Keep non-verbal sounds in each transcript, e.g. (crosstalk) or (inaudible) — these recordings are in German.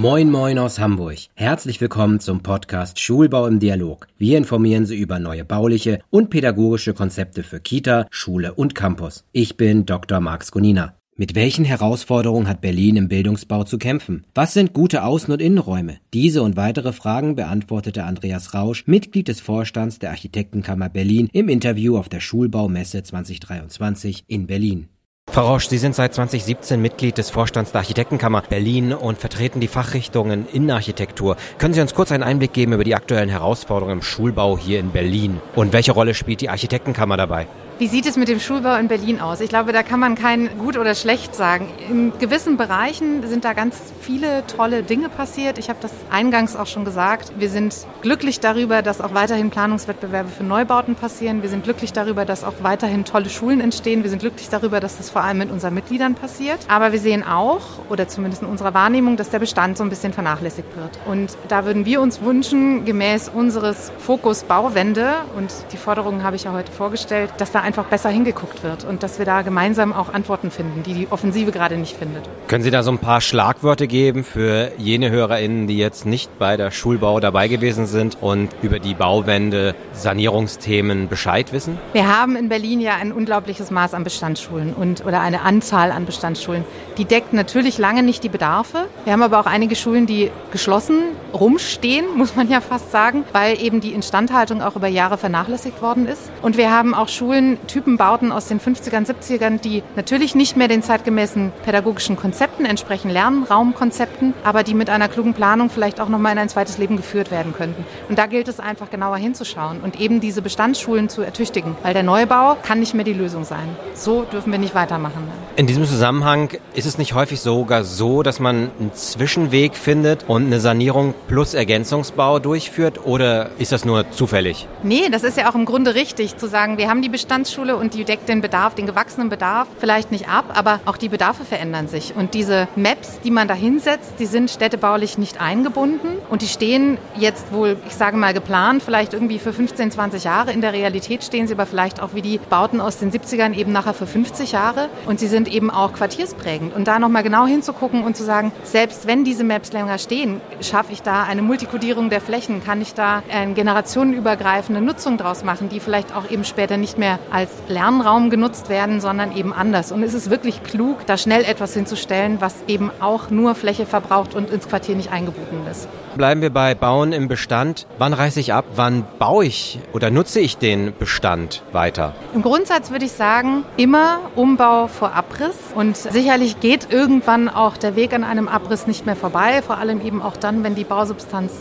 Moin Moin aus Hamburg. Herzlich willkommen zum Podcast Schulbau im Dialog. Wir informieren Sie über neue bauliche und pädagogische Konzepte für Kita, Schule und Campus. Ich bin Dr. Marx Gonina. Mit welchen Herausforderungen hat Berlin im Bildungsbau zu kämpfen? Was sind gute Außen- und Innenräume? Diese und weitere Fragen beantwortete Andreas Rausch, Mitglied des Vorstands der Architektenkammer Berlin, im Interview auf der Schulbaumesse 2023 in Berlin. Frau Rausch, Sie sind seit 2017 Mitglied des Vorstands der Architektenkammer Berlin und vertreten die Fachrichtungen Innenarchitektur. Können Sie uns kurz einen Einblick geben über die aktuellen Herausforderungen im Schulbau hier in Berlin? Und welche Rolle spielt die Architektenkammer dabei? Wie sieht es mit dem Schulbau in Berlin aus? Ich glaube, da kann man kein gut oder schlecht sagen. In gewissen Bereichen sind da ganz viele tolle Dinge passiert. Ich habe das eingangs auch schon gesagt. Wir sind glücklich darüber, dass auch weiterhin Planungswettbewerbe für Neubauten passieren. Wir sind glücklich darüber, dass auch weiterhin tolle Schulen entstehen. Wir sind glücklich darüber, dass das vor allem mit unseren Mitgliedern passiert. Aber wir sehen auch, oder zumindest in unserer Wahrnehmung, dass der Bestand so ein bisschen vernachlässigt wird. Und da würden wir uns wünschen, gemäß unseres Fokus Bauwende, und die Forderungen habe ich ja heute vorgestellt, dass da einfach besser hingeguckt wird und dass wir da gemeinsam auch Antworten finden, die die Offensive gerade nicht findet. Können Sie da so ein paar Schlagwörter geben für jene HörerInnen, die jetzt nicht bei der Schulbau dabei gewesen sind und über die Bauwende, Sanierungsthemen Bescheid wissen? Wir haben in Berlin ja ein unglaubliches Maß an Bestandsschulen und oder eine Anzahl an Bestandsschulen. Die deckt natürlich lange nicht die Bedarfe. Wir haben aber auch einige Schulen, die geschlossen rumstehen, (laughs) muss man ja fast sagen, weil eben die Instandhaltung auch über Jahre vernachlässigt worden ist. Und wir haben auch Schulen, Typenbauten aus den 50ern, 70ern, die natürlich nicht mehr den zeitgemäßen pädagogischen Konzepten entsprechen, Lernraumkonzepten, aber die mit einer klugen Planung vielleicht auch nochmal in ein zweites Leben geführt werden könnten. Und da gilt es einfach genauer hinzuschauen und eben diese Bestandsschulen zu ertüchtigen, weil der Neubau kann nicht mehr die Lösung sein. So dürfen wir nicht weitermachen. In diesem Zusammenhang ist es nicht häufig sogar so, dass man einen Zwischenweg findet und eine Sanierung plus Ergänzungsbau durchführt oder ist das nur zufällig? Nee, das ist ja auch im Grunde richtig zu sagen, wir haben die Bestandsschule und die deckt den Bedarf, den gewachsenen Bedarf vielleicht nicht ab, aber auch die Bedarfe verändern sich. Und diese Maps, die man da hinsetzt, die sind städtebaulich nicht eingebunden und die stehen jetzt wohl, ich sage mal geplant, vielleicht irgendwie für 15, 20 Jahre. In der Realität stehen sie aber vielleicht auch wie die Bauten aus den 70ern eben nachher für 50 Jahre. Und sie sind eben auch quartiersprägend. Und da nochmal genau hinzugucken und zu sagen, selbst wenn diese Maps länger stehen, schaffe ich da eine Multikodierung der Flächen, kann ich da eine generationenübergreifende Nutzung draus machen, die vielleicht auch eben später nicht mehr als Lernraum genutzt werden, sondern eben anders. Und es ist wirklich klug, da schnell etwas hinzustellen, was eben auch nur Fläche verbraucht und ins Quartier nicht eingebunden ist. Bleiben wir bei Bauen im Bestand. Wann reiße ich ab? Wann baue ich oder nutze ich den Bestand weiter? Im Grundsatz würde ich sagen, immer Umbau vor Abriss. Und sicherlich geht irgendwann auch der Weg an einem Abriss nicht mehr vorbei, vor allem eben auch dann, wenn die Bausubstanz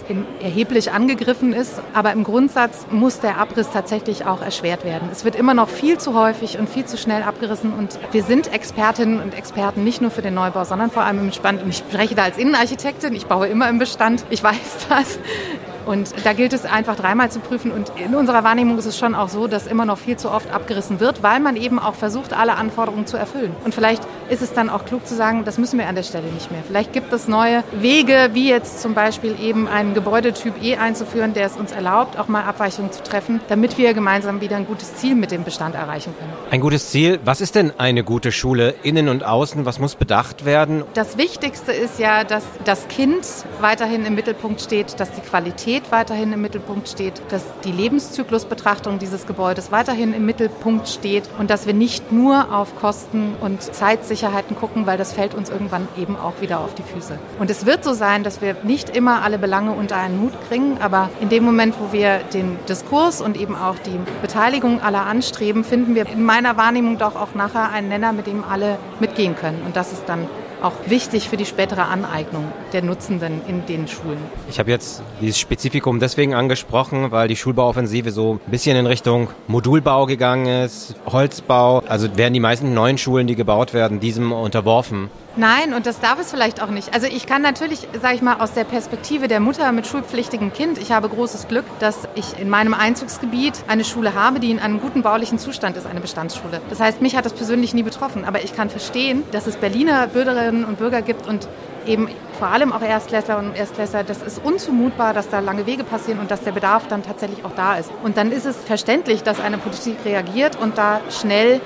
erheblich angegriffen ist. Aber im Grundsatz muss der Abriss tatsächlich auch erschwert werden. Es wird immer noch viel zu häufig und viel zu schnell abgerissen. Und wir sind Expertinnen und Experten nicht nur für den Neubau, sondern vor allem im Bestand. Und ich spreche da als Innenarchitektin. Ich baue immer im Bestand. Ich weiß das. Und da gilt es einfach dreimal zu prüfen. Und in unserer Wahrnehmung ist es schon auch so, dass immer noch viel zu oft abgerissen wird, weil man eben auch versucht, alle Anforderungen zu erfüllen. Und vielleicht ist es dann auch klug zu sagen, das müssen wir an der Stelle nicht mehr. Vielleicht gibt es neue Wege, wie jetzt zum Beispiel eben einen Gebäudetyp E einzuführen, der es uns erlaubt, auch mal Abweichungen zu treffen, damit wir gemeinsam wieder ein gutes Ziel mit dem Bestand erreichen können. Ein gutes Ziel. Was ist denn eine gute Schule innen und außen? Was muss bedacht werden? Das Wichtigste ist ja, dass das Kind weiterhin im Mittelpunkt steht, dass die Qualität Qualität weiterhin im Mittelpunkt steht, dass die Lebenszyklusbetrachtung dieses Gebäudes weiterhin im Mittelpunkt steht und dass wir nicht nur auf Kosten und Zeitsicherheiten gucken, weil das fällt uns irgendwann eben auch wieder auf die Füße. Und es wird so sein, dass wir nicht immer alle Belange unter einen Hut kriegen, aber in dem Moment, wo wir den Diskurs und eben auch die Beteiligung aller anstreben, finden wir in meiner Wahrnehmung doch auch nachher einen Nenner, mit dem alle mitgehen können. Und das ist dann auch wichtig für die spätere Aneignung der Nutzenden in den Schulen. Ich habe jetzt dieses Spezifikum deswegen angesprochen, weil die Schulbauoffensive so ein bisschen in Richtung Modulbau gegangen ist, Holzbau. Also werden die meisten neuen Schulen, die gebaut werden, diesem unterworfen. Nein, und das darf es vielleicht auch nicht. Also ich kann natürlich, sage ich mal, aus der Perspektive der Mutter mit schulpflichtigem Kind, ich habe großes Glück, dass ich in meinem Einzugsgebiet eine Schule habe, die in einem guten baulichen Zustand ist, eine Bestandsschule. Das heißt, mich hat das persönlich nie betroffen, aber ich kann verstehen, dass es Berliner Bürgerinnen und Bürger gibt und eben vor allem auch Erstklässler und Erstklässler, das ist unzumutbar, dass da lange Wege passieren und dass der Bedarf dann tatsächlich auch da ist. Und dann ist es verständlich, dass eine Politik reagiert und da schnell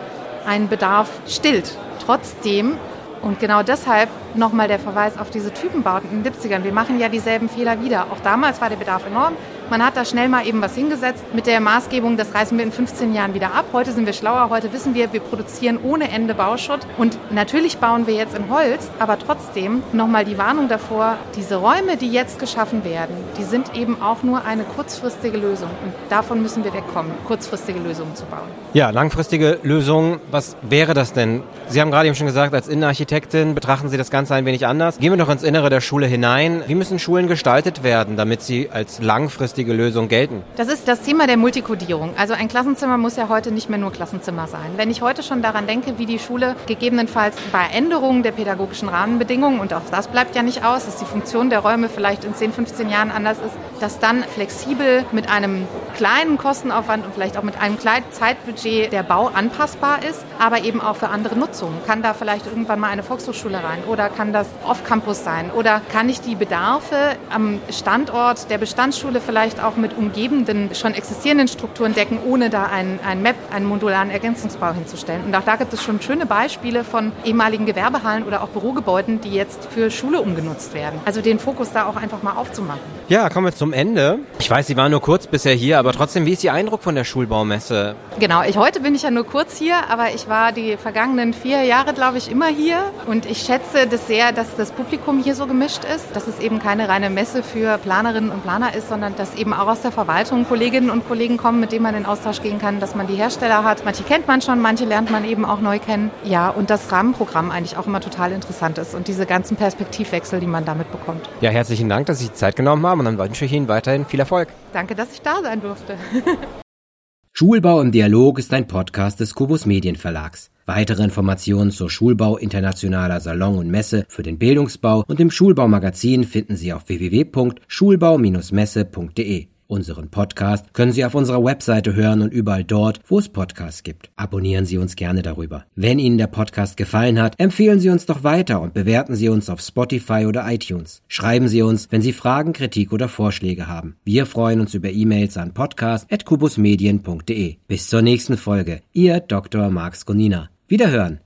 einen Bedarf stillt. Trotzdem Und genau deshalb nochmal der Verweis auf diese Typenbauten in den 70ern. Wir machen ja dieselben Fehler wieder. Auch damals war der Bedarf enorm. Man hat da schnell mal eben was hingesetzt mit der Maßgebung, das reißen wir in 15 Jahren wieder ab. Heute sind wir schlauer, heute wissen wir, wir produzieren ohne Ende Bauschutt. Und natürlich bauen wir jetzt in Holz, aber trotzdem nochmal die Warnung davor, diese Räume, die jetzt geschaffen werden, die sind eben auch nur eine kurzfristige Lösung. Und davon müssen wir wegkommen, kurzfristige Lösungen zu bauen. Ja, langfristige Lösungen, was wäre das denn? Sie haben gerade eben schon gesagt, als Innenarchitektin betrachten Sie das Ganze ein wenig anders. Gehen wir doch ins Innere der Schule hinein. Wie müssen Schulen gestaltet werden, damit sie als langfristig langfristige Lösung gelten? Das ist das Thema der Multikodierung. Also ein Klassenzimmer muss ja heute nicht mehr nur Klassenzimmer sein. Wenn ich heute schon daran denke, wie die Schule gegebenenfalls bei Änderungen der pädagogischen Rahmenbedingungen, und auch das bleibt ja nicht aus, dass die Funktion der Räume vielleicht in 10, 15 Jahren anders ist, dass dann flexibel mit einem kleinen Kostenaufwand und vielleicht auch mit einem kleinen Zeitbudget der Bau anpassbar ist, aber eben auch für andere Nutzungen. Kann da vielleicht irgendwann mal eine Volkshochschule rein oder kann das Off-Campus sein oder kann ich die Bedarfe am Standort der Bestandsschule vielleicht vielleicht auch mit umgebenden, schon existierenden Strukturen decken, ohne da ein, ein Map, einen modularen Ergänzungsbau hinzustellen. Und auch da gibt es schon schöne Beispiele von ehemaligen Gewerbehallen oder auch Bürogebäuden, die jetzt für Schule umgenutzt werden. Also den Fokus da auch einfach mal aufzumachen. Ja, kommen wir zum Ende. Ich weiß, Sie waren nur kurz bisher hier, aber trotzdem, wie ist Ihr Eindruck von der Schulbaumesse? Genau, ich, heute bin ich ja nur kurz hier, aber ich war die vergangenen vier Jahre, glaube ich, immer hier. Und ich schätze das sehr, dass das Publikum hier so gemischt ist, dass es eben keine reine Messe für Planerinnen und Planer ist, sondern dass eben auch aus der Verwaltung Kolleginnen und Kollegen kommen, mit denen man in Austausch gehen kann, dass man die Hersteller hat. Manche kennt man schon, manche lernt man eben auch neu kennen. Ja, und das Rahmenprogramm eigentlich auch immer total interessant ist und diese ganzen Perspektivwechsel, die man damit bekommt. Ja, herzlichen Dank, dass Sie sich Zeit genommen haben und dann wünsche ich Ihnen weiterhin viel Erfolg. Danke, dass ich da sein durfte. Schulbau im Dialog ist ein Podcast des Kubus Medienverlags. Weitere Informationen zur Schulbau internationaler Salon und Messe für den Bildungsbau und im Schulbaumagazin finden Sie auf www.schulbau-messe.de. Unseren Podcast können Sie auf unserer Webseite hören und überall dort, wo es Podcasts gibt. Abonnieren Sie uns gerne darüber. Wenn Ihnen der Podcast gefallen hat, empfehlen Sie uns doch weiter und bewerten Sie uns auf Spotify oder iTunes. Schreiben Sie uns, wenn Sie Fragen, Kritik oder Vorschläge haben. Wir freuen uns über E-Mails an podcast.kubusmedien.de. Bis zur nächsten Folge. Ihr Dr. Marx Gonina. Wiederhören!